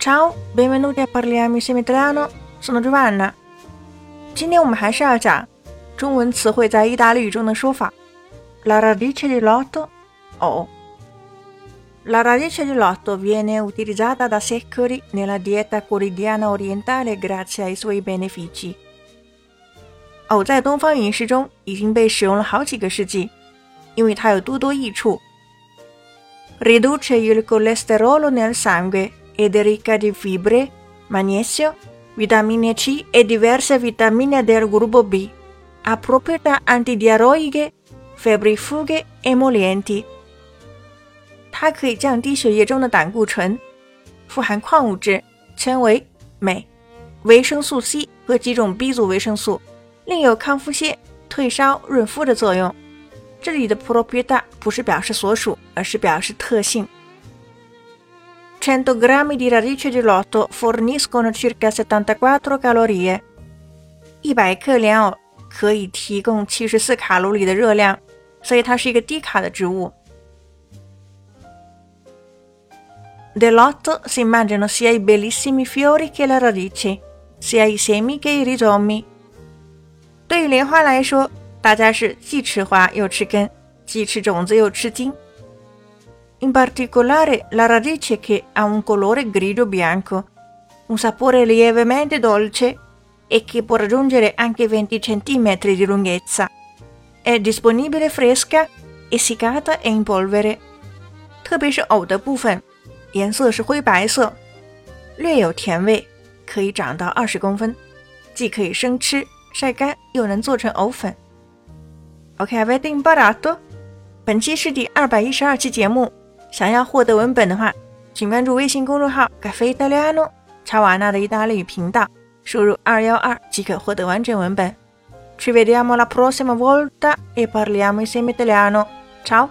Ciao, benvenuti a parliamo insieme italiano. Sono Giovanna。今天我们还是要讲中文词汇在意大利语中的说法。La radice di lotto o La radice di lotto viene utilizzata da secoli nella dieta quotidiana orientale grazie ai suoi benefici。 藕在东方饮食中已经被使用了好几个世纪，因为它有多多益处。Riduce il colesterolo nel sangue ed è ricca di fibre, magnesio, vitamine C e diverse vitamine del gruppo B. Ha proprietà antidiarroiche, febbrifughe e emollienti. 它可以降低血液中的胆固醇，富含矿物质、纤维、镁、维生素 C 和几种 B 族维生素，另有抗腹泻、退烧、润肤的作用。这里的 proprietà 不是表示所属，而是表示特性。100 grammi di radice di lotto forniscono circa 74 calorie。一百克莲藕可以提供七十四卡路里的热量，所以它是一个低卡的植物。Del lotto si mangiano sia i bellissimi fiori che la radice, sia i semi che i rizomi。对于莲花来说，大家是既吃花又吃根，既吃种子又吃茎。in particolare la radice che ha un colore grigio-bianco, un sapore lievemente dolce e che può raggiungere anche 20 cm di lunghezza. È disponibile fresca, essiccata e in polvere. 特别是藕的部分，颜色是灰白色，略有甜味，可以长到二十公分，既可以生吃、晒干，又能做成藕粉。OK, avete imparato? 本期是第二百一十二期节目。想要获得文本的话，请关注微信公众号“咖啡意大利诺”查瓦纳的意大利语频道，输入二幺二即可获得完整文本。Ci vediamo la prossima volta e parliamo insieme italiano. Ciao!